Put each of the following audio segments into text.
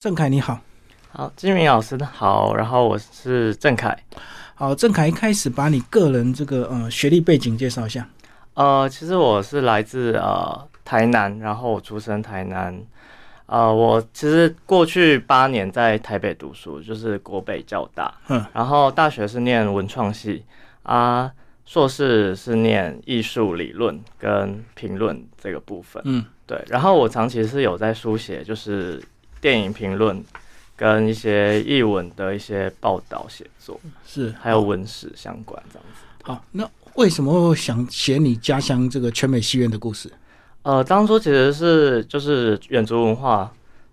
郑凯你好，好，金明老师好，然后我是郑凯。好，郑凯一开始把你个人这个呃学历背景介绍一下。呃，其实我是来自呃台南，然后我出生台南。呃，我其实过去八年在台北读书，就是国北交大。嗯。然后大学是念文创系啊，硕士是念艺术理论跟评论这个部分。嗯。对。然后我长期是有在书写，就是电影评论跟一些译文的一些报道写作，是还有文史相关这样子。好，那为什么会想写你家乡这个全美戏院的故事？呃，当初其实是就是远足文化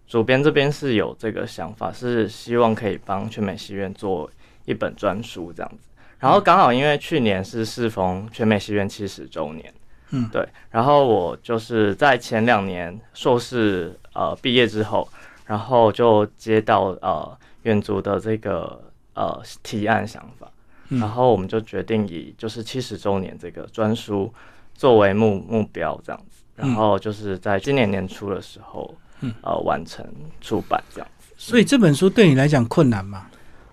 主编这边是有这个想法，是希望可以帮全美戏院做一本专书这样子。然后刚好因为去年是适逢全美戏院七十周年，嗯，对。然后我就是在前两年硕士呃毕业之后，然后就接到呃远足的这个呃提案想法，然后我们就决定以就是七十周年这个专书作为目目标这样子。然后就是在今年年初的时候，呃，完成出版这样子。所以这本书对你来讲困难吗？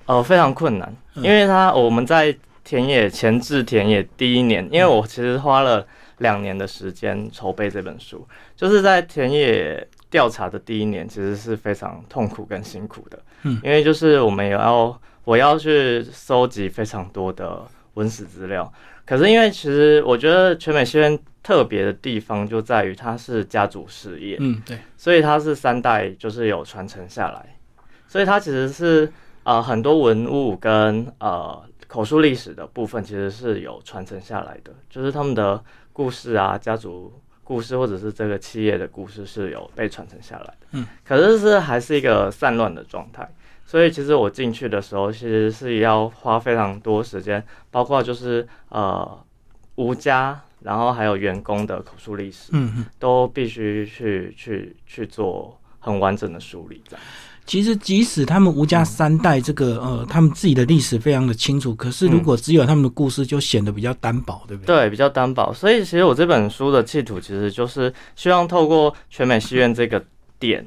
呃，非常困难，因为它我们在田野前置田野第一年，因为我其实花了两年的时间筹备这本书，就是在田野调查的第一年，其实是非常痛苦跟辛苦的。嗯，因为就是我们也要我要去收集非常多的文史资料，可是因为其实我觉得全美戏院。特别的地方就在于它是家族事业，嗯，对，所以它是三代就是有传承下来，所以它其实是呃很多文物跟呃口述历史的部分其实是有传承下来的，就是他们的故事啊，家族故事或者是这个企业的故事是有被传承下来的，嗯，可是是还是一个散乱的状态，所以其实我进去的时候其实是要花非常多时间，包括就是呃吴家。然后还有员工的口述历史，嗯嗯，都必须去去去做很完整的梳理。这样，其实即使他们吴家三代这个呃，他们自己的历史非常的清楚，可是如果只有他们的故事，就显得比较单薄，对不对？对，比较单薄。所以其实我这本书的企图，其实就是希望透过全美戏院这个点，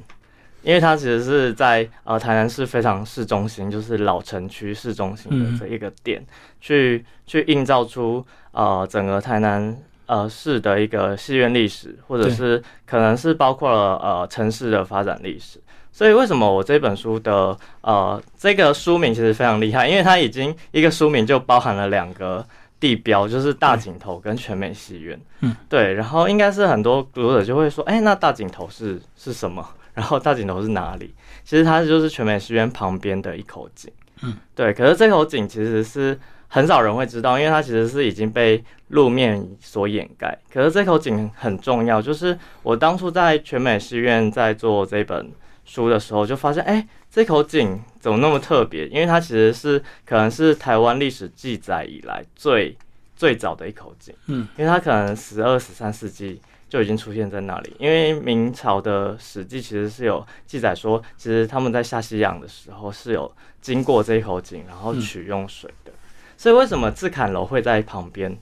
因为它其实是在呃台南市非常市中心，就是老城区市中心的这一个点，去去映照出呃整个台南。呃，市的一个戏院历史，或者是可能是包括了呃城市的发展历史。所以为什么我这本书的呃这个书名其实非常厉害，因为它已经一个书名就包含了两个地标，就是大井头跟全美戏院。嗯，对。然后应该是很多读者就会说，哎，那大井头是是什么？然后大井头是哪里？其实它就是全美戏院旁边的一口井。嗯，对。可是这口井其实是。很少人会知道，因为它其实是已经被路面所掩盖。可是这口井很重要，就是我当初在全美戏院在做这本书的时候，就发现，哎，这口井怎么那么特别？因为它其实是可能是台湾历史记载以来最最早的一口井。嗯，因为它可能十二、十三世纪就已经出现在那里。因为明朝的史记其实是有记载说，其实他们在下西洋的时候是有经过这一口井，然后取用水的。所以为什么自砍楼会在旁边？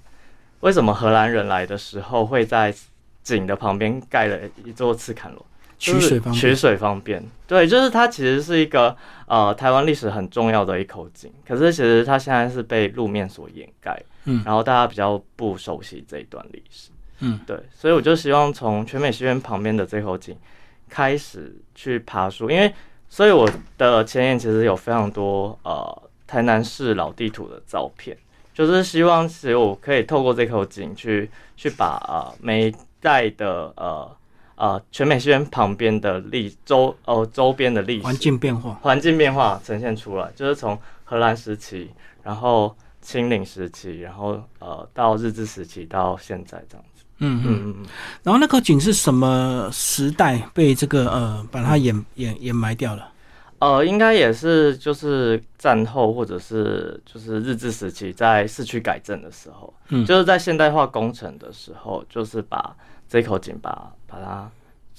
为什么荷兰人来的时候会在井的旁边盖了一座自砍楼？取水方取水方便。对，就是它其实是一个呃台湾历史很重要的一口井，可是其实它现在是被路面所掩盖，嗯，然后大家比较不熟悉这一段历史，嗯，对，所以我就希望从全美戏院旁边的这口井开始去爬树，因为所以我的前言其实有非常多呃。台南市老地图的照片，就是希望其实我可以透过这口井去去把呃每一代的呃呃全美学院旁边的历周呃周边的历史环境变化环境变化呈现出来，就是从荷兰时期，然后清领时期，然后呃到日治时期到现在这样子。嗯嗯嗯。然后那口井是什么时代被这个呃把它掩掩掩埋掉了？呃，应该也是就是战后或者是就是日治时期在市区改正的时候，嗯，就是在现代化工程的时候，就是把这口井把把它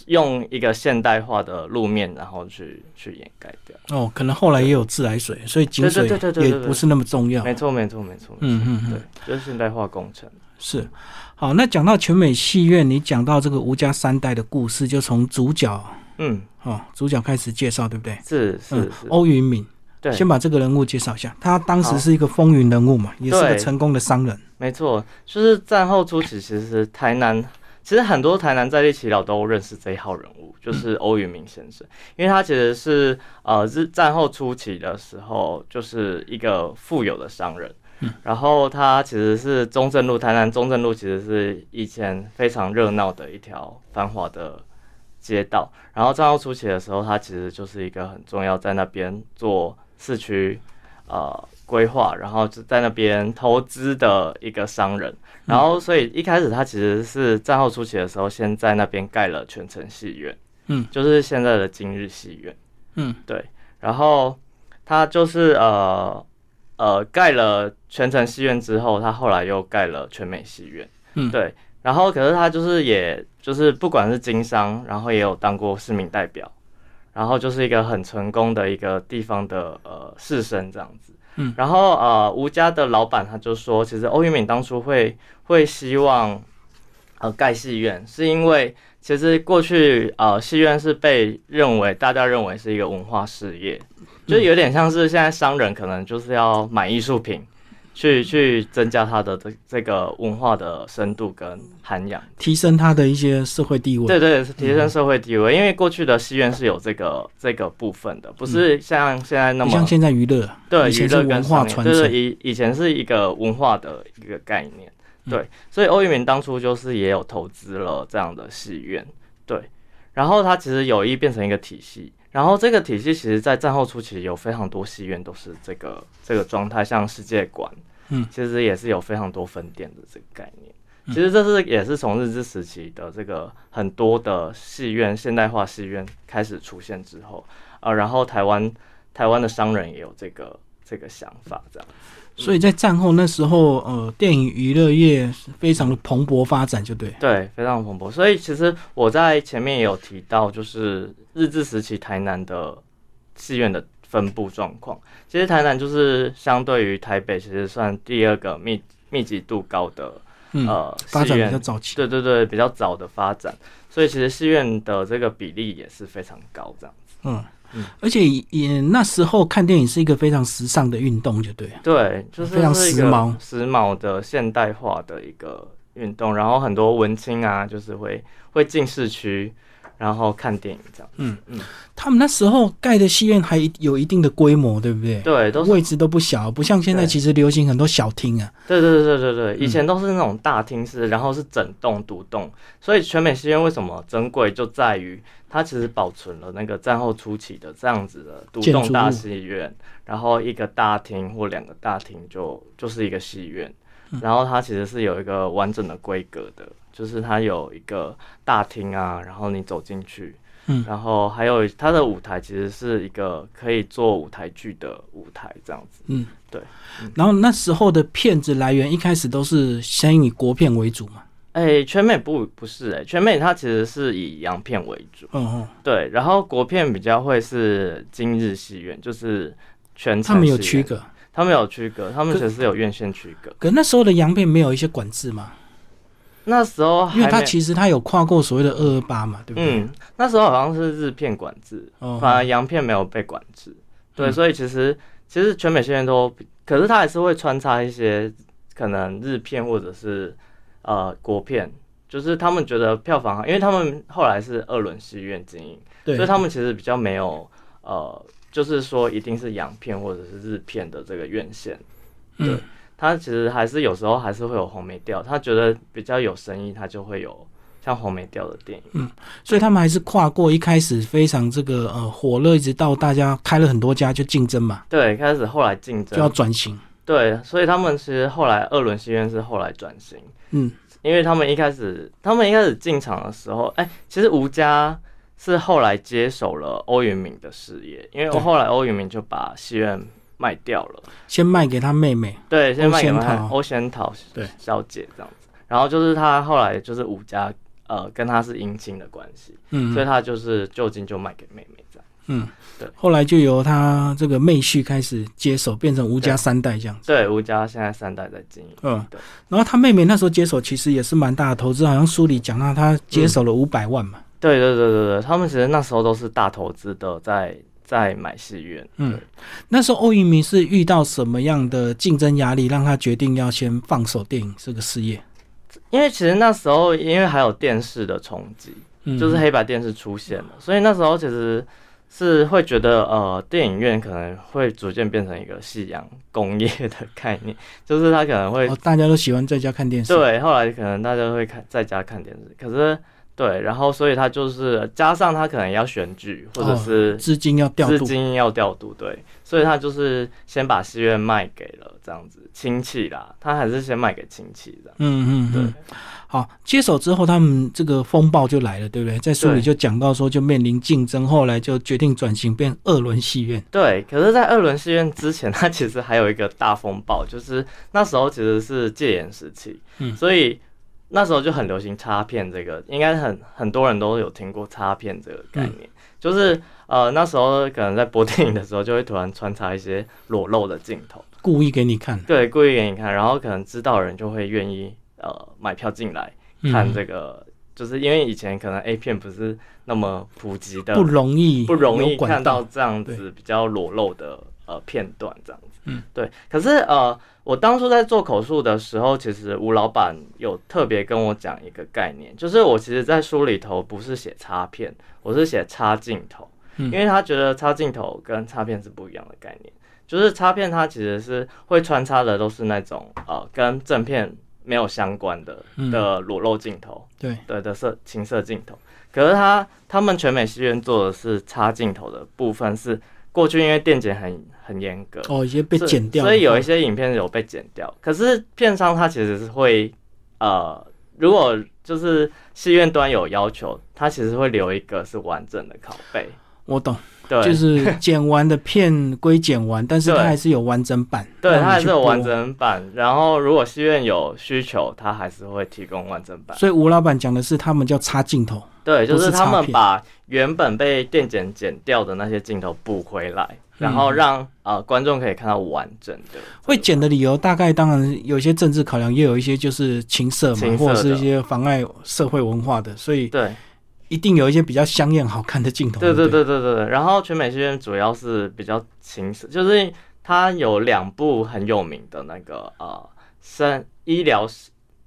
用一个现代化的路面，然后去去掩盖掉。哦，可能后来也有自来水，所以井水也不是那么重要。没错，没错，没错。嗯嗯嗯，对，就是现代化工程。是，好，那讲到全美戏院，你讲到这个吴家三代的故事，就从主角。嗯，哦，主角开始介绍，对不对？是是，欧云敏，对，先把这个人物介绍一下。他当时是一个风云人物嘛，也是个成功的商人。没错，就是战后初期，其实台南其实很多台南在地耆老都认识这一号人物，就是欧云明先生，因为他其实是呃日战后初期的时候，就是一个富有的商人。然后他其实是中正路，台南中正路其实是以前非常热闹的一条繁华的街道。然后战后初期的时候，他其实就是一个很重要，在那边做市区呃规划，然后就在那边投资的一个商人。然后所以一开始他其实是战后初期的时候，先在那边盖了全城戏院，嗯，就是现在的今日戏院。嗯，对。然后他就是呃呃盖了全城戏院之后，他后来又盖了全美戏院。嗯对。然后可是他就是也就是不管是经商，然后也有当过市民代表，然后就是一个很成功的一个地方的呃士绅这样子。嗯然后呃吴家的老板他就说，其实欧云敏当初会会希望呃盖戏院，是因为其实过去呃戏院是被认为大家认为是一个文化事业，就有点像是现在商人可能就是要买艺术品。去去增加他的这这个文化的深度跟涵养，提升他的一些社会地位。对对，提升社会地位。因为过去的戏院是有这个这个部分的，不是像现在那么不像现在娱乐，对娱乐跟文化传商业对对，承。以以前是一个文化的一个概念，嗯对，所以欧玉明当初就是也有投资了这样的戏院，对，然后它其实有意变成一个体系，然后这个体系其实在战后初期有非常多戏院都是这个这个状态，像世界馆，嗯，其实也是有非常多分店的这个概念。其实这是也是从日治时期的这个很多的戏院现代化戏院开始出现之后，呃，然后台湾台湾的商人也有这个这个想法，这样。所以在战后那时候，呃，电影娱乐业非常的蓬勃发展，就对。对，非常蓬勃。所以其实我在前面也有提到，就是日治时期台南的戏院的分布状况。其实台南就是相对于台北，其实算第二个密密集度高的嗯，呃发展比戏院较早期。对对对，比较早的发展。所以其实戏院的这个比例也是非常高，这样子。嗯嗯，而且也那时候看电影是一个非常时尚的运动，就对。对，就是非常时髦时髦的现代化的一个运动。然后很多文青啊，就是会会进市区，然后看电影这样。嗯嗯，他们那时候盖的戏院还有一定的规模，对不对？对，都位置都不小，不像现在其实流行很多小厅啊。对对对对对，对以前都是那种大厅式，然后是整栋独栋，所以全美戏院为什么珍贵，就在于它其实保存了那个战后初期的这样子的独栋大戏院，然后一个大厅或两个大厅就就是一个戏院，嗯然后它其实是有一个完整的规格的，就是它有一个大厅啊，然后你走进去。嗯然后还有它的舞台其实是一个可以做舞台剧的舞台，这样子。嗯，对。然后那时候的片子来源一开始都是先以国片为主嘛。哎、全美不不是哎、全美它其实是以洋片为主，嗯嗯，对，然后国片比较会是今日戏院，就是全他们有区隔。他们有区隔，他们可其实是有院线区隔。可那时候的洋片没有一些管制嘛，那时候因为他其实他有跨过所谓的二二八嘛，对不对？嗯，那时候好像是日片管制，哦反而洋片没有被管制。对，嗯所以其实其实全美戏院都，可是他还是会穿插一些可能日片或者是呃国片，就是他们觉得票房好，因为他们后来是二轮戏院经营。所以他们其实比较没有呃，就是说一定是洋片或者是日片的这个院线，对嗯，他其实还是有时候还是会有红梅调，他觉得比较有生意，他就会有像红梅调的电影。嗯所以他们还是跨过一开始非常这个呃火热，一直到大家开了很多家就竞争嘛，对，开始后来竞争就要争，转型。对，所以他们其实后来二轮戏院是后来转型，嗯，因为他们一开始他们一开始进场的时候，哎、其实吴家。是后来接手了欧云明的事业，因为对后来欧云明就把戏院卖掉了，先卖给他妹妹，对，先卖给他欧仙桃欧仙桃对小姐这样子。然后就是他后来就是武家呃跟他是姻亲的关系，嗯所以他就是就近就卖给妹妹这样。嗯，对。后来就由他这个妹婿开始接手，变成吴家三代这样子。对，吴家现在三代在经营。嗯对，然后他妹妹那时候接手其实也是蛮大的投资，好像书里讲到他接手了五百万嘛。对对对对对，他们其实那时候都是大投资的，在在买戏院。嗯，那时候欧云明是遇到什么样的竞争压力，让他决定要先放手电影这个事业？因为其实那时候因为还有电视的冲击，嗯就是黑白电视出现了，所以那时候其实是会觉得呃，电影院可能会逐渐变成一个夕阳工业的概念，就是他可能会哦，大家都喜欢在家看电视。，对，后来可能大家会看在家看电视，可是对，然后所以他就是加上他可能要选举或者是资金要调度。资金要调度，对，所以他就是先把戏院卖给了这样子亲戚啦，他还是先卖给亲戚这样，对嗯嗯嗯。好，接手之后，他们这个风暴就来了，对不对？在书里就讲到说，就面临竞争，后来就决定转型变二轮戏院。对。可是，在二轮戏院之前，他其实还有一个大风暴，就是那时候其实是戒严时期，嗯所以。那时候就很流行插片这个，应该很很多人都有听过插片这个概念，就是呃那时候可能在播电影的时候，就会突然穿插一些裸露的镜头，故意给你看，对，故意给你看，然后可能知道人就会愿意呃买票进来看嗯这个，就是因为以前可能 A 片不是那么普及的，不容易不容易看到道。这样子比较裸露的呃片段这样子。嗯，对。可是呃，我当初在做口述的时候，其实吴老板有特别跟我讲一个概念，就是我其实在书里头不是写插片，我是写插镜头，嗯因为他觉得插镜头跟插片是不一样的概念。就是插片，它其实是会穿插的，都是那种呃跟正片没有相关的嗯的裸露镜头，对，对的色情色镜头。可是他他们全美戏院做的是插镜头的部分，是过去因为电检很很严格，哦，已经被剪掉了，所以有一些影片有被剪掉。可是片商他其实是会呃，如果就是戏院端有要求，他其实会留一个是完整的拷贝。我懂，对，就是剪完的片归剪完，但是它对还是有完整版，对，它还是有完。整版。然后如果戏院有需求，它还是会提供完整版。所以吴老板讲的是他们叫插镜头，对，就是是他们把原本被电剪剪掉的那些镜头补回来，然后让呃观众可以看到完整的。会剪的理由大概当然有一些政治考量，也有一些就是情色嘛，色或者是一些妨碍社会文化的，所以对一定有一些比较香艳好看的镜头。对对对对，对对。然后全美戏院主要是比较情色，就是它有两部很有名的那个呃生医疗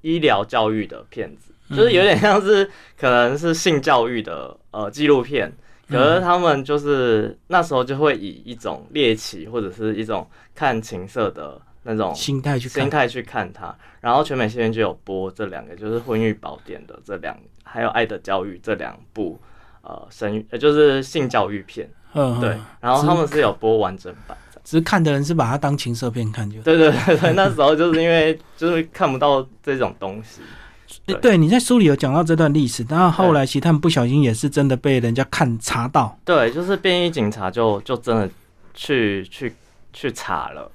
医疗教育的片子，就是有点像是可能是性教育的呃纪录片。可是他们就是那时候就会以一种猎奇或者是一种看情色的那种心态去心。态去看它。然后全美戏院就有播这两个，就是《婚育宝典》的这两，还有《爱的教育》这两部呃生育，呃就是性教育片。嗯，嗯对，然后他们是有播完整版的。只是看的人是把它当情色片看就。对对对对，那时候就是因为就是看不到这种东西。对对，你在书里有讲到这段历史，但是后来其实他们不小心也是真的被人家看查到。对，就是便衣警察就就真的去去去查了，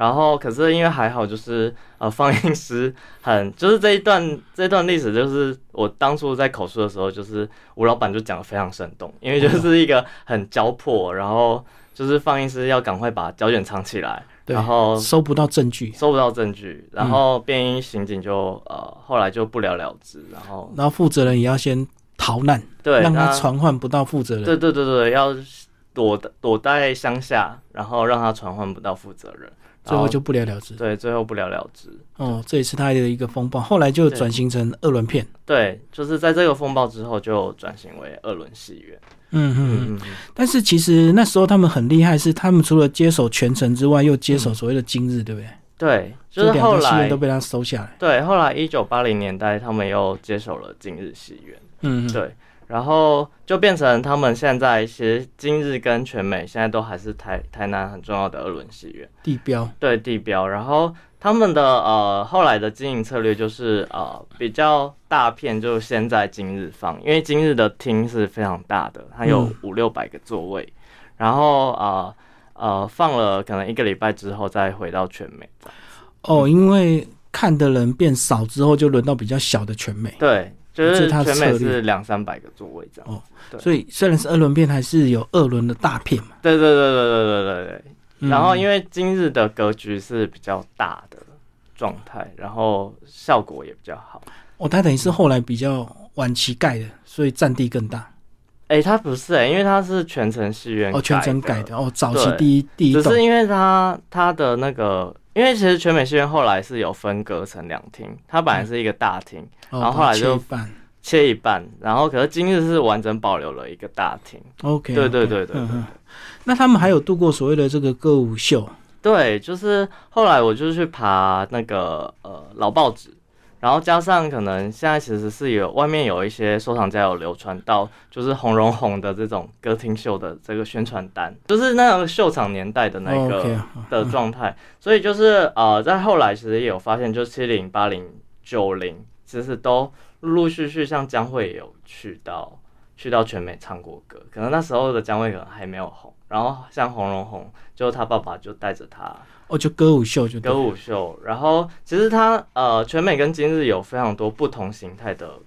然后可是因为还好，就是呃放映师很就是这一段 这一段历史，就是我当初在口述的时候，就是吴老板就讲的非常生动，因为就是一个很焦迫，然后就是放映师要赶快把胶卷藏起来，对然后收不到证据，收不到证据，然后便衣刑警就呃后来就不了了之，然后然后负责人也要先逃难，对让他传唤不到负责人。对对对对，要躲躲在乡下，然后让他传唤不到负责人，最后就不了了之。对，最后不了了之。哦，这也是他的一个风暴，后来就转型成二轮片。对，就是在这个风暴之后，就转型为二轮戏院。嗯嗯但是其实那时候他们很厉害，是他们除了接手全程之外，又接手所谓的今日，对不对？对，就是后来都被他收下来。对后来一九八零年代，他们又接手了今日戏院。嗯，嗯，对，然后就变成他们现在其实今日跟全美现在都还是台台南很重要的二轮戏院。地标。对地标，然后他们的呃后来的经营策略就是呃比较大片就先在今日放，因为今日的厅是非常大的，它有嗯五六百个座位，然后呃呃放了可能一个礼拜之后再回到全美哦，因为看的人变少之后，就轮到比较小的全美。对，就是是全美是两三百个座位这样。哦对所以虽然是二轮片，还是有二轮的大片嘛。对对对对对对对对。嗯然后因为今日的格局是比较大的状态，然后效果也比较好。哦，它等于是后来比较晚期盖的，所以占地更大。哎，它不是哎，因为它是全程戏院哦，全程改的哦，早期第一第一只是因为它它的那个，因为其实全美戏院后来是有分割成两厅，它本来是一个大厅，然后后来就切一半，然后可是今日是完整保留了一个大厅。OK，对对对对对。那他们还有度过所谓的这个歌舞秀？对，就是后来我就去爬那个呃老报纸。然后加上可能现在其实是有外面有一些收藏家有流传到，就是红绒红的这种歌厅秀的这个宣传单，就是那个秀场年代的那个的状态。所以就是呃，在后来其实也有发现，就七零、八零、九零，其实都陆陆续续像江蕙也有去到去到全美唱过歌，可能那时候的江蕙可能还没有红。然后像红绒红，就他爸爸就带着他。哦，就歌舞秀就歌舞秀，然后其实它呃，全美跟今日有非常多不同形态的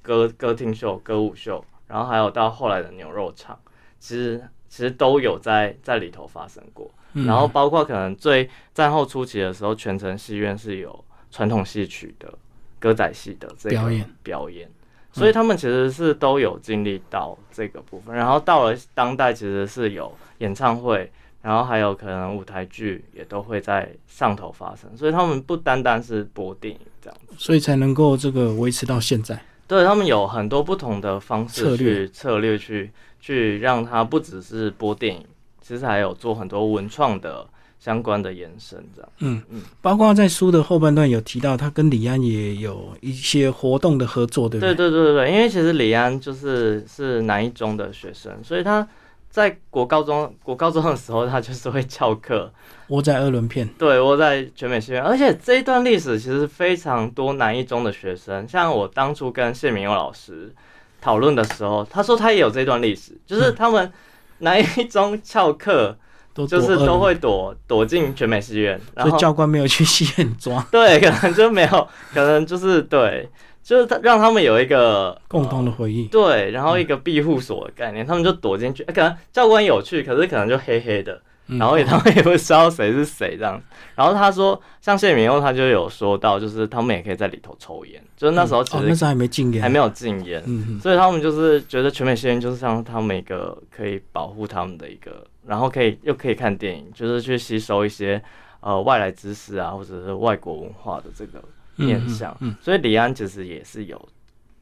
歌歌厅秀、歌舞秀，然后还有到后来的牛肉场，其实其实都有在在里头发生过。然后包括可能最战后初期的时候，全城戏院是有传统戏曲的歌仔戏的这个表演表演，所以他们其实是都有经历到这个部分。然后到了当代，其实是有演唱会。然后还有可能舞台剧也都会在上头发生，所以他们不单单是播电影这样子，所以才能够这个维持到现在。对他们有很多不同的方式策略策略去去让它不只是播电影，其实还有做很多文创的相关的延伸这样。嗯嗯，包括在书的后半段有提到，他跟李安也有一些活动的合作，对不对？对对对对对，因为其实李安就是是南一中的学生，所以他。在国高中国高中的时候，他就是会翘课，窝在二轮片。对，窝在全美戏院。而且这一段历史其实非常多南一中的学生，像我当初跟谢明佑老师讨论的时候，他说他也有这段历史，就是他们南一中翘课，就是都会躲躲进全美戏院，所以教官没有去戏院抓。对，可能就没有，可能就是对。就是他让他们有一个共同的回忆，对，然后一个庇护所的概念，他们就躲进去。可能教官有趣，可是可能就黑黑的，然后也他们也不知道谁是谁这样。然后他说，像谢明佑他就有说到，就是他们也可以在里头抽烟，就是那时候其实那时候还没禁烟，还没有禁烟，所以他们就是觉得全美吸烟就是像他们一个可以保护他们的一个，然后可以又可以看电影，就是去吸收一些呃外来知识啊，或者是外国文化的这个。面相，所以李安其实也是有，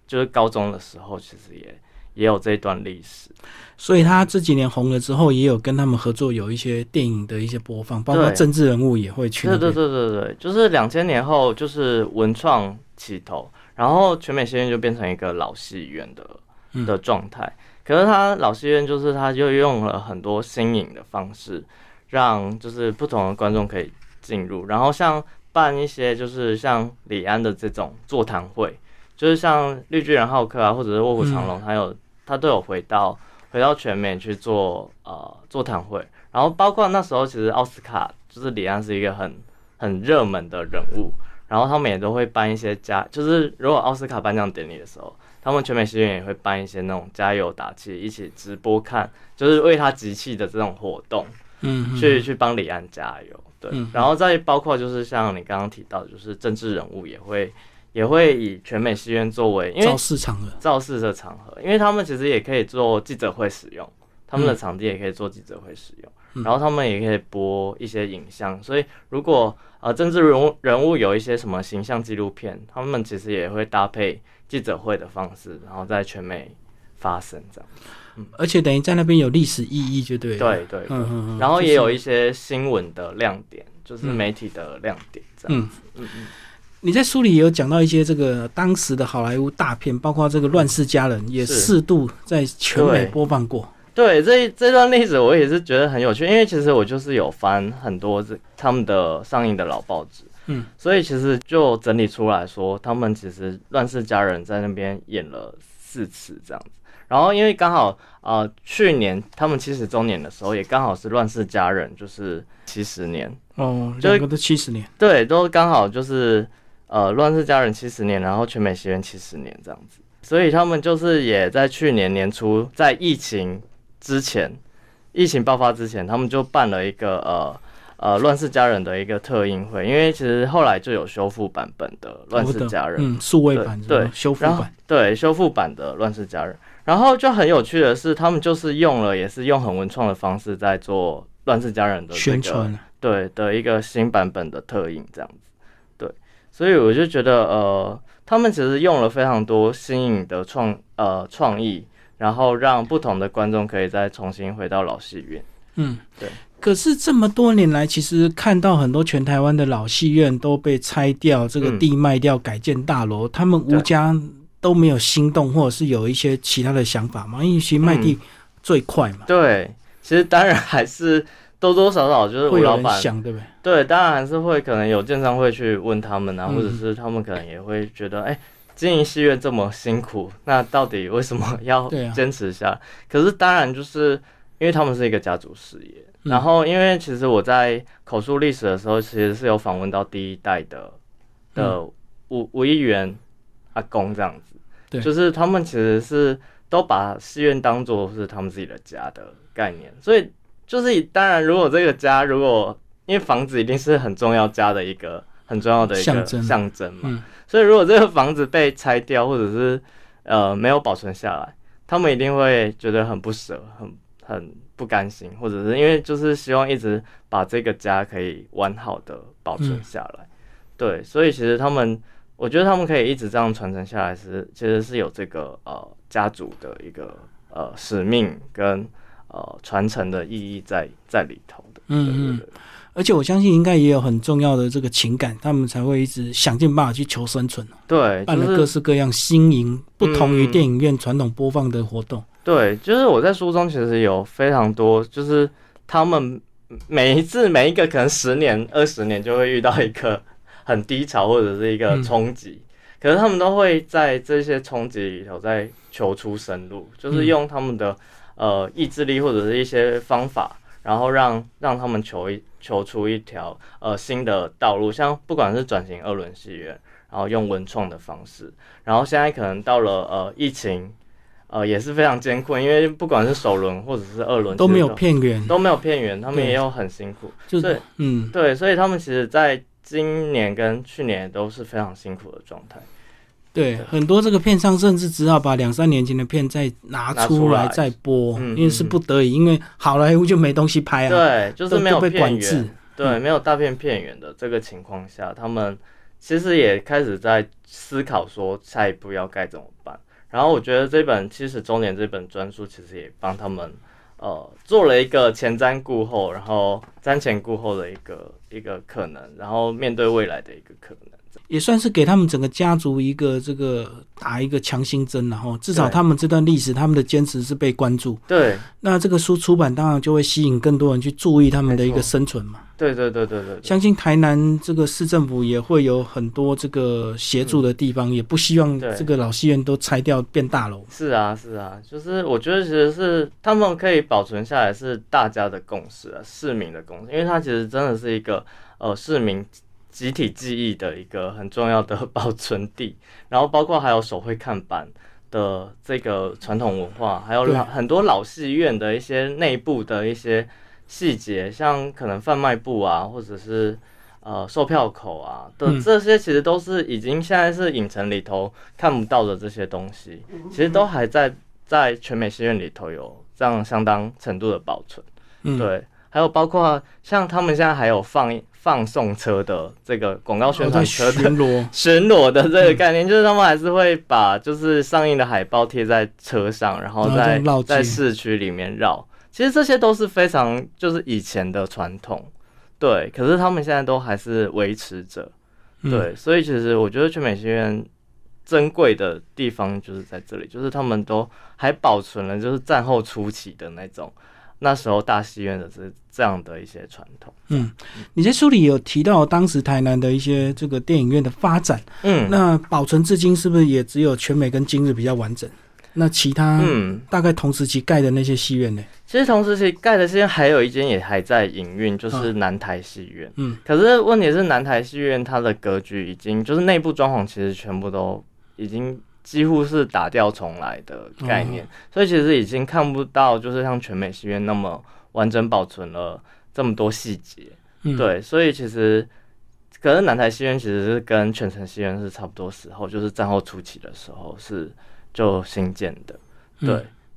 就是高中的时候其实也也有这一段历史，所以他这几年红了之后，也有跟他们合作，有一些电影的一些播放，包括政治人物也会去。对对对对对，就是两千年后就是文创起头，然后全美戏院就变成一个老戏院的的状态。可是他老戏院就是他就用了很多新颖的方式，让就是不同的观众可以进入，然后像。办一些就是像李安的这种座谈会，就是像绿巨人浩克啊，或者是卧虎藏龙，他有他都有回到回到全美去做呃座谈会，然后包括那时候其实奥斯卡就是李安是一个很很热门的人物，然后他们也都会办一些加，就是如果奥斯卡颁奖典礼的时候，他们全美戏院也会办一些那种加油打气，一起直播看，就是为他集气的这种活动，嗯，去去帮李安加油。对，然后再包括就是像你刚刚提到，就是政治人物也会也会以全美戏院作为造势场合，造势的场合，因为他们其实也可以做记者会使用，他们的场地也可以做记者会使用，然后他们也可以播一些影像，所以如果呃政治人物人物有一些什么形象纪录片，他们其实也会搭配记者会的方式，然后在全美发生这样。而且等于在那边有历史意义，就对。对对，然后也有一些新闻的亮点，就是媒体的亮点这样子。嗯嗯。你在书里也有讲到一些这个当时的好莱坞大片，包括这个《乱世佳人》也适度在全美播放过。对，这这段历史我也是觉得很有趣，因为其实我就是有翻很多这他们的上映的老报纸，嗯，所以其实就整理出来说，他们其实《乱世佳人》在那边演了四次这样子。然后，因为刚好呃，去年他们七十周年的时候，也刚好是《乱世佳人》就是七十年。哦，两个都七十年，对，都刚好就是呃，《乱世佳人》七十年，然后全美学院七十年这样子，所以他们就是也在去年年初，在疫情之前，疫情爆发之前，他们就办了一个呃呃《乱世佳人》的一个特映会，因为其实后来就有修复版本的《乱世佳人》，嗯，数位版对修复版，对修复版的《乱世佳人》。然后就很有趣的是，他们就是用了也是用很文创的方式在做《乱世佳人》的宣传，对的一个新版本的特映这样子。对，所以我就觉得呃，他们其实用了非常多新颖的创呃创意，然后让不同的观众可以再重新回到老戏院。嗯，对。可是这么多年来，其实看到很多全台湾的老戏院都被拆掉，这个地卖掉改建大楼，他们吴家。都没有心动，或者是有一些其他的想法吗？因为其实卖地最快嘛。对，其实当然还是多多少少就是吴老板想，对不对？对，当然还是会可能有建商会去问他们啊，或者是他们可能也会觉得，哎，经营戏院这么辛苦，那到底为什么要坚持下？可是当然就是因为他们是一个家族事业，然后因为其实我在口述历史的时候，其实是有访问到第一代的的吴吴议员。阿公这样子，对，就是他们其实是都把戏院当做是他们自己的家的概念，所以就是当然，如果这个家，如果因为房子一定是很重要家的一个很重要的一个象征。嘛，所以如果这个房子被拆掉，或者是呃没有保存下来，他们一定会觉得很不舍，很很不甘心，或者是因为就是希望一直把这个家可以完好的保存下来，对，所以其实他们。我觉得他们可以一直这样传承下来，是其实是有这个呃家族的一个呃使命跟呃传承的意义在在里头的。嗯嗯。而且我相信应该也有很重要的这个情感，他们才会一直想尽办法去求生存。对，办了各式各样新颖、不同于电影院传统播放的活动。对，就是我在书中其实有非常多，就是他们每一次每一个可能十年、二十年就会遇到一个。很低潮或者是一个冲击，可是他们都会在这些冲击里头再求出生路，就是用他们的呃意志力或者是一些方法，然后让让他们求一求出一条呃新的道路。像不管是转型二轮戏院，然后用文创的方式，然后现在可能到了呃疫情，呃也是非常艰苦，因为不管是首轮或者是二轮都没有片源，都没有片源，他们也有很辛苦，就是嗯。对，所以他们其实，在今年跟去年都是非常辛苦的状态，对很多这个片商甚至只好把两三年前的片再拿出来再播，因为是不得已，因为好莱坞就没东西拍啊，对，就是没有片源，对，没有大片片源的这个情况下，他们其实也开始在思考说下一步要该怎么办。然后我觉得这本七十周年这本专书其实也帮他们。呃，做了一个前瞻顾后，然后瞻前顾后的一个一个可能，然后面对未来的一个可能，也算是给他们整个家族一个这个打一个强心针，然后至少他们这段历史，他们的坚持是被关注。对，那这个书出版，当然就会吸引更多人去注意他们的一个生存嘛。对对对对对，相信台南这个市政府也会有很多这个协助的地方，也不希望这个老戏院都拆掉变大楼。是啊是啊，就是我觉得其实是他们可以保存下来是大家的共识啊，市民的共识，因为它其实真的是一个呃市民集体记忆的一个很重要的 保存地，然后包括还有手绘看板的这个传统文化，还有老很多老戏院的一些内部的一些。细节像可能贩卖部啊，或者是呃售票口啊的这些，其实都是已经现在是影城里头看不到的这些东西，其实都还在在全美戏院里头有这样相当程度的保存。对，还有包括像他们现在还有放放送车的这个广告宣传车的巡逻。巡逻的这个概念，就是他们还是会把就是上映的海报贴在车上，然后在在市区里面绕。其实这些都是非常就是以前的传统，对，可是他们现在都还是维持着，对，所以其实我觉得全美戏院珍贵的地方就是在这里，就是他们都还保存了就是战后初期的那种那时候大戏院的这这样的一些传统。嗯，你在书里有提到当时台南的一些这个电影院的发展，嗯，那保存至今是不是也只有全美跟今日比较完整？那其他嗯，大概同时期盖的那些戏院呢？其实同时期盖的戏院还有一间也还在营运，就是南台戏院。嗯，可是问题是南台戏院它的格局已经就是内部装潢其实全部都已经几乎是打掉重来的概念，所以其实已经看不到就是像全美戏院那么完整保存了这么多细节。嗯，对，所以其实可是南台戏院其实是跟全城戏院是差不多时候，就是战后初期的时候是就新建的，嗯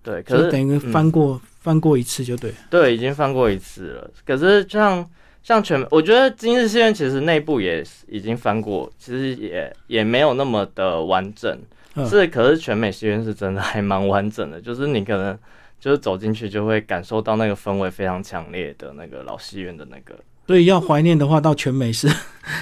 对、对，可是等于嗯翻过、翻过一次就对了。对，已经翻过一次了。可是像像全，我觉得今日戏院其实内部也已经翻过，其实也也没有那么的完整。嗯是，可是全美戏院是真的还蛮完整的，就是你可能就是走进去就会感受到那个氛围非常强烈的那个老戏院的那个。所以要怀念的话，到全美是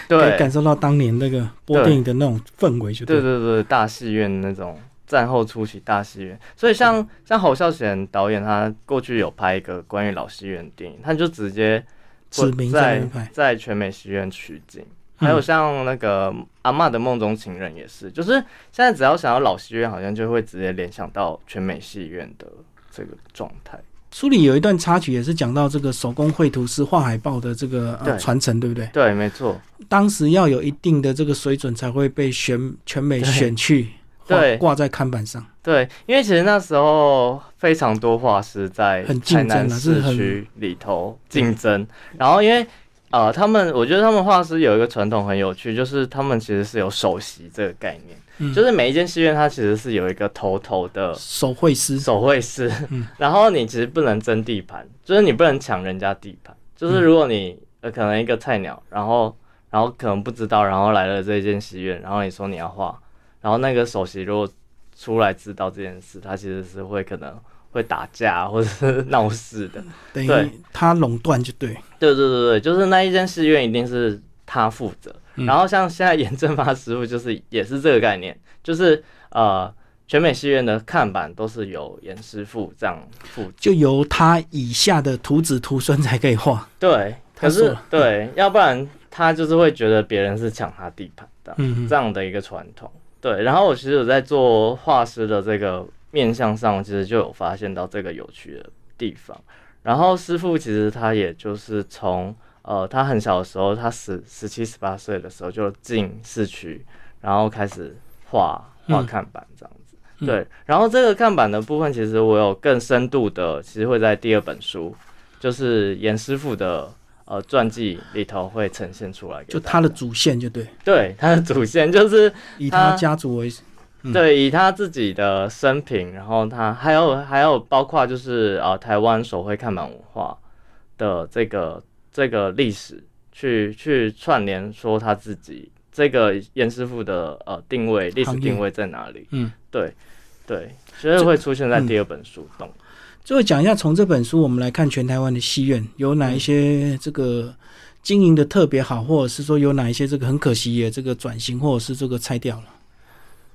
对感受到当年那个播电影的那种氛围，就对对对，大戏院那种战后初期大戏院，所以像像侯孝贤导演，他过去有拍一个关于老戏院的电影，他就直接指在。在全美戏院取景。嗯还有像那个阿嬷的梦中情人也是，就是现在只要想到老戏院，好像就会直接联想到全美戏院的这个状态。书里有一段插曲，也是讲到这个手工绘图师画海报的这个呃传承，对不对？对，没错，当时要有一定的这个水准，才会被选全美对选去画对挂在看板上。对，因为其实那时候非常多画师在很竞争啊台南市是很区里头竞争，然后因为呃，他们我觉得他们画师有一个传统很有趣，就是他们其实是有首席这个概念，嗯，就是每一间戏院它其实是有一个头头的手绘师，手绘师，嗯然后你其实不能争地盘，就是你不能抢人家地盘，就是如果你呃可能一个菜鸟，然后然后可能不知道，然后来了这间戏院，然后你说你要画，然后那个首席如果出来知道这件事，他其实是会可能会打架或者是闹事的。等于对他垄断就对。对对对对，就是那一间戏院一定是他负责。嗯然后像现在严正发师傅就是也是这个概念，就是呃全美戏院的看板都是由严师傅这样负责。就由他以下的徒子徒孙才可以画。对，可是对，要不然他就是会觉得别人是抢他地盘的。嗯这样的一个传统。对，然后我其实有在做画师的这个面相上，其实就有发现到这个有趣的地方。然后师傅其实他也就是从呃他很小的时候，他十十七十八岁的时候就进市区，然后开始画画嗯看板这样子。嗯对，然后这个看板的部分，其实我有更深度的，其实会在第二本书，就是严师傅的呃传记里头会呈现出来就他的主线就对，对他的主线就是以他他家族为嗯对以他自己的生平，然后他还有还有包括就是呃台湾手绘看板文化的这个这个历史，去去串联说他自己这个严师傅的呃定位历史定位在哪里？嗯，对对，所以会出现在嗯第二本书中。最后讲一下，从这本书我们来看全台湾的戏院有哪一些这个经营的特别好，或者是说有哪一些这个很可惜也这个转型或者是这个拆掉了。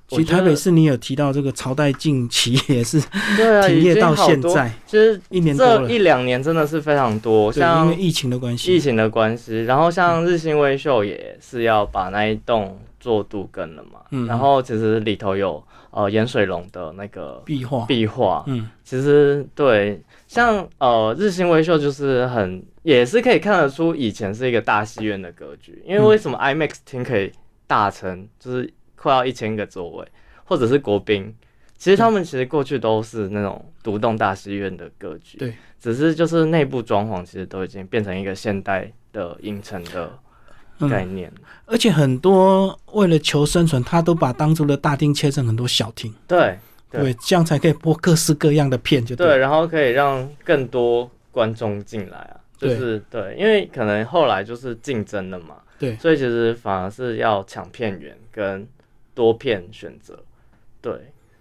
其实台北市你有提到这个朝代近期 也是对啊，停业到现在其实一年多了，这一两年真的是非常多，像，因像为疫情的关系。疫，情的关系，然后像日新微秀也是要把那一栋做杜更了嘛，嗯。然后其实里头有呃盐水龙的那个壁画，壁画，嗯。其实对，像呃日新微秀就是很也是可以看得出以前是一个大戏院的格局，因为嗯。为什么 IMAX 厅可以大成就是快要一千个座位，或者是国宾。其实他们其实过去都是那种独栋大戏院的格局，对，只是就是内部装潢其实都已经变成一个现代的影城的概嗯，念。而且很多为了求生存，他都把当初的大厅切成很多小厅，对对对，这样才可以播各式各样的片，就对，对，然后可以让更多观众进来啊，就对是对，因为可能后来就是竞争了嘛，对所以其实反而是要抢片源跟多片选择，对，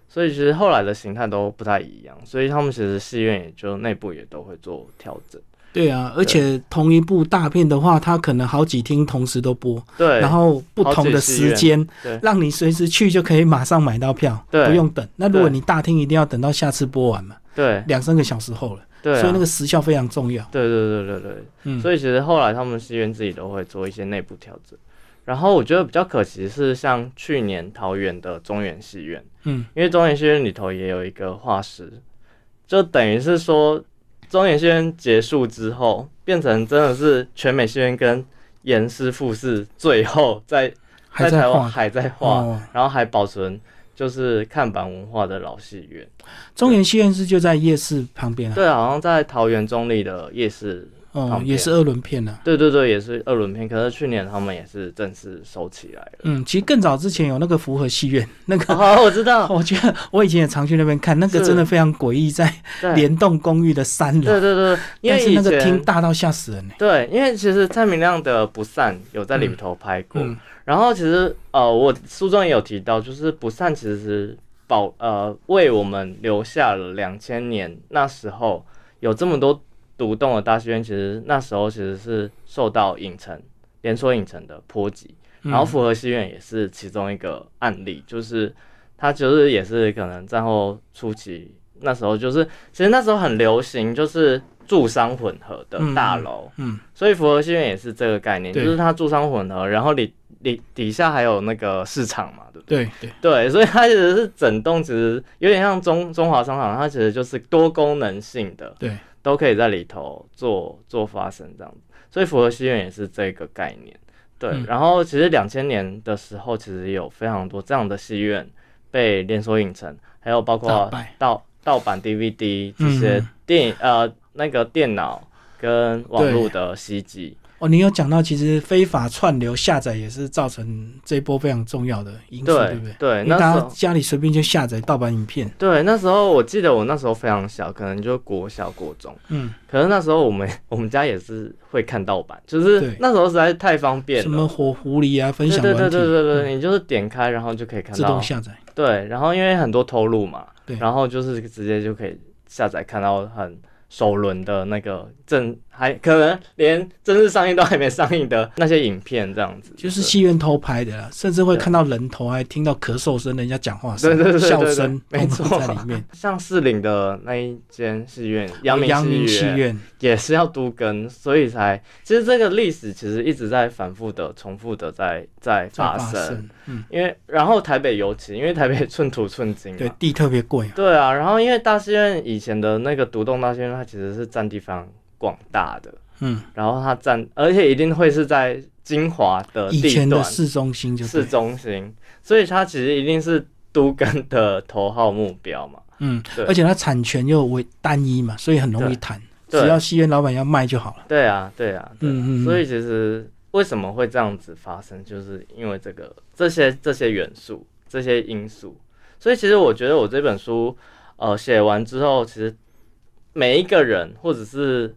所以其实后来的形态都不太一样，所以他们其实戏院也就内部也都会做调整，对啊，而且同一部大片的话，它可能好几厅同时都播，对，然后不同的时间对，让你随时去就可以马上买到票，对不用等。那如果你大厅一定要等到下次播完嘛，对。两三个小时后了，对啊，所以那个时效非常重要。对对对对对，嗯，所以其实后来他们戏院自己都会做一些内部调整。然后我觉得比较可惜是，像去年桃园的中原戏院，嗯，因为中原戏院里头也有一个画师，就等于是说中原戏院结束之后，变成真的是全美戏院跟严师傅是最后在还在台还在画，哦。然后还保存就是看板文化的老戏院。中原戏院是就在夜市旁边啊。对，好像在桃园中立的夜市哦，也是二轮片呢。对对对，也是二轮片。可是去年他们也是正式收起来了。嗯，其实更早之前有那个福和戏院，那个、哦，我知道，我觉得我以前也常去那边看，那个真的非常诡异，在联动公寓的三楼，对对对，因为但是那个厅大到吓死人呢。对，因为其实蔡明亮的《不散》有在里头拍过，嗯然后其实呃，我书中也有提到，就是《不散》其实是保呃为我们留下了两千年那时候有这么多独栋的大戏院，其实那时候其实是受到影城连锁影城的波及，嗯。然后福和戏院也是其中一个案例，就是它就是也是可能战后初期那时候就是其实那时候很流行就是住商混合的大楼，嗯所以福和戏院也是这个概念，就是它住商混合，然后里里底下还有那个市场嘛，对不对？对对，对，所以它其实是整栋，其实有点像中中华商场，它其实就是多功能性的，对，都可以在里头做做发生这样子。所以符合戏院也是这个概念。对，嗯然后其实两千年的时候，其实有非常多这样的戏院被连锁影城，还有包括盗盗版 DVD 这些嗯电影、呃那个电脑跟网络的袭击。哦，你有讲到，其实非法串流下载也是造成这一波非常重要的因素，对对不对？对，那大家家里随便就下载盗版影片，对那时候我记得我那时候非常小，可能就国小国中，嗯，可是那时候我们我们家也是会看盗版，就是那时候实在是太方便了。什么火狐狸啊，分享对对对对对，嗯你就是点开，然后就可以看到自动。下载，对，然后因为很多偷录嘛，对然后就是直接就可以下载看到很首轮的那个正，还可能连正式上映都还没上映的那些影片这样子。就是戏院偷拍的啦，甚至会看到人头，还听到咳嗽声、人家讲话声、对对对对对笑声，没错在里面。像士林的那一间戏院，阳明戏戏院院，也是要都更，所以才其实这个历史其实一直在反复的、重复的在在在发发生。生，嗯，因为然后台北尤其，因为台北寸土寸金，对，地特别贵，对啊，然后因为大戏院以前的那个独栋大戏院，它其实是占地非常广大的，嗯，然后它占，而且一定会是在精华的以前的市中心就市，中心，所以它其实一定是都跟的头号目标嘛。嗯，对。而且它产权又为单一嘛，所以很容易谈，只要戏院老板要卖就好了。对啊，对啊，对啊。嗯嗯嗯。所以其实为什么会这样子发生，就是因为这个这些这些元素、这些因素。所以其实我觉得我这本书，呃，写完之后，其实每一个人或者是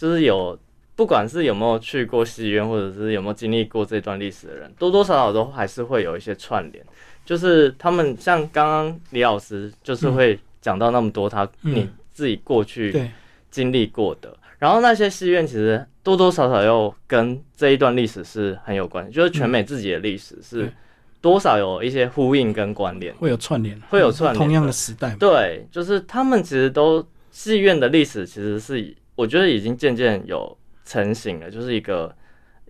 就是有，不管是有没有去过戏院，或者是有没有经历过这段历史的人，多多少少都还是会有一些串联。就是他们像刚刚李老师，就是会讲到那么多他、嗯你自己过去，经历过的。然后那些戏院其实多多少少又跟这一段历史是很有关系，就是全美自己的历史是多少有一些呼应跟关联。会有串联，会有串联同样的时代。对，就是他们其实都戏院的历史其实是我觉得已经渐渐有成型了，就是一个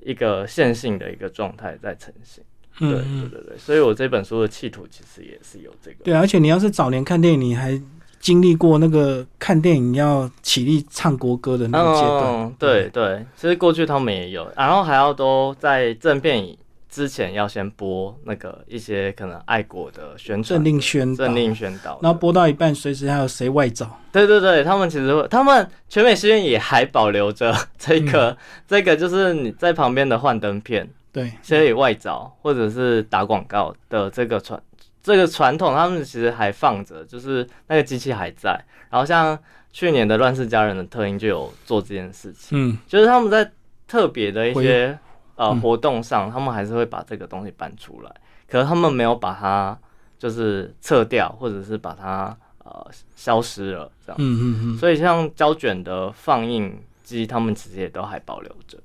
一个线性的一个状态在成型。对对对对，所以我这本书的企图其实也是有这个。对，而且你要是早年看电影，你还经历过那个看电影要起立唱国歌的那个阶段。嗯，对对，其实过去他们也有，然后还要都在正片之前要先播那个一些可能爱国的宣传政令宣导，政令宣导的，然后播到一半，随时还有谁外找？对对对，他们其实会，他们全美戏院也还保留着这个、这个，就是你在旁边的幻灯片，对，所以外找或者是打广告的这个传这个传统，他们其实还放着，就是那个机器还在。然后像去年的《乱世佳人》的特映就有做这件事情，嗯，就是他们在特别的一些呃嗯。活动上，他们还是会把这个东西搬出来，可是他们没有把它就是撤掉，或者是把它呃消失了这样。嗯嗯嗯，所以像胶卷的放映机，他们其实也都还保留着。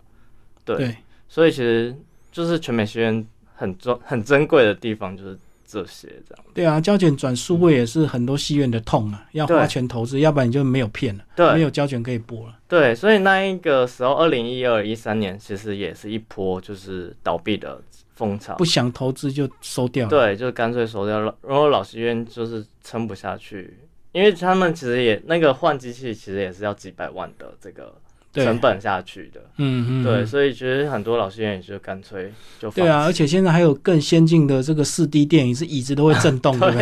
对，对，所以其实就是全美学院很珍很珍贵的地方，就是这些这样。对啊，胶卷转数位也是很多戏院的痛啊，要花钱投资，要不然你就没有片了，对没有胶卷可以播了。对，所以那一个时候，二零一二一三年，其实也是一波就是倒闭的风潮不。想投资就收掉了。对，就干脆收掉了。然后老戏院就是撑不下去，因为他们其实也那个换机器，其实也是要几百万的这个对，成本下去的。嗯嗯，对，嗯所以其实很多老戏院也就干脆就放对啊，而且现在还有更先进的这个四 D 电影，是椅子都会震动，对不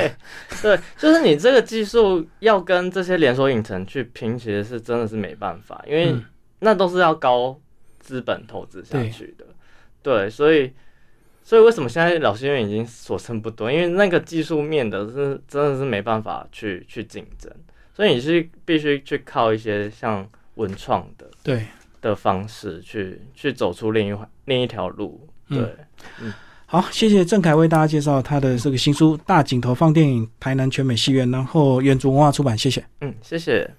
对？就是你这个技术要跟这些连锁影城去拼，其实是真的是没办法，因为嗯那都是要高资本投资下去的。对，所以所以为什么现在老戏院已经所剩不多？因为那个技术面的是真的是没办法去去竞争，所以你是必须去靠一些像文创的对的方式去去走出另一另一条路。对，嗯。好，谢谢郑凯为大家介绍他的这个新书《大井头放电影台南全美戏院》，然后远足文化出版，谢谢。嗯，谢谢。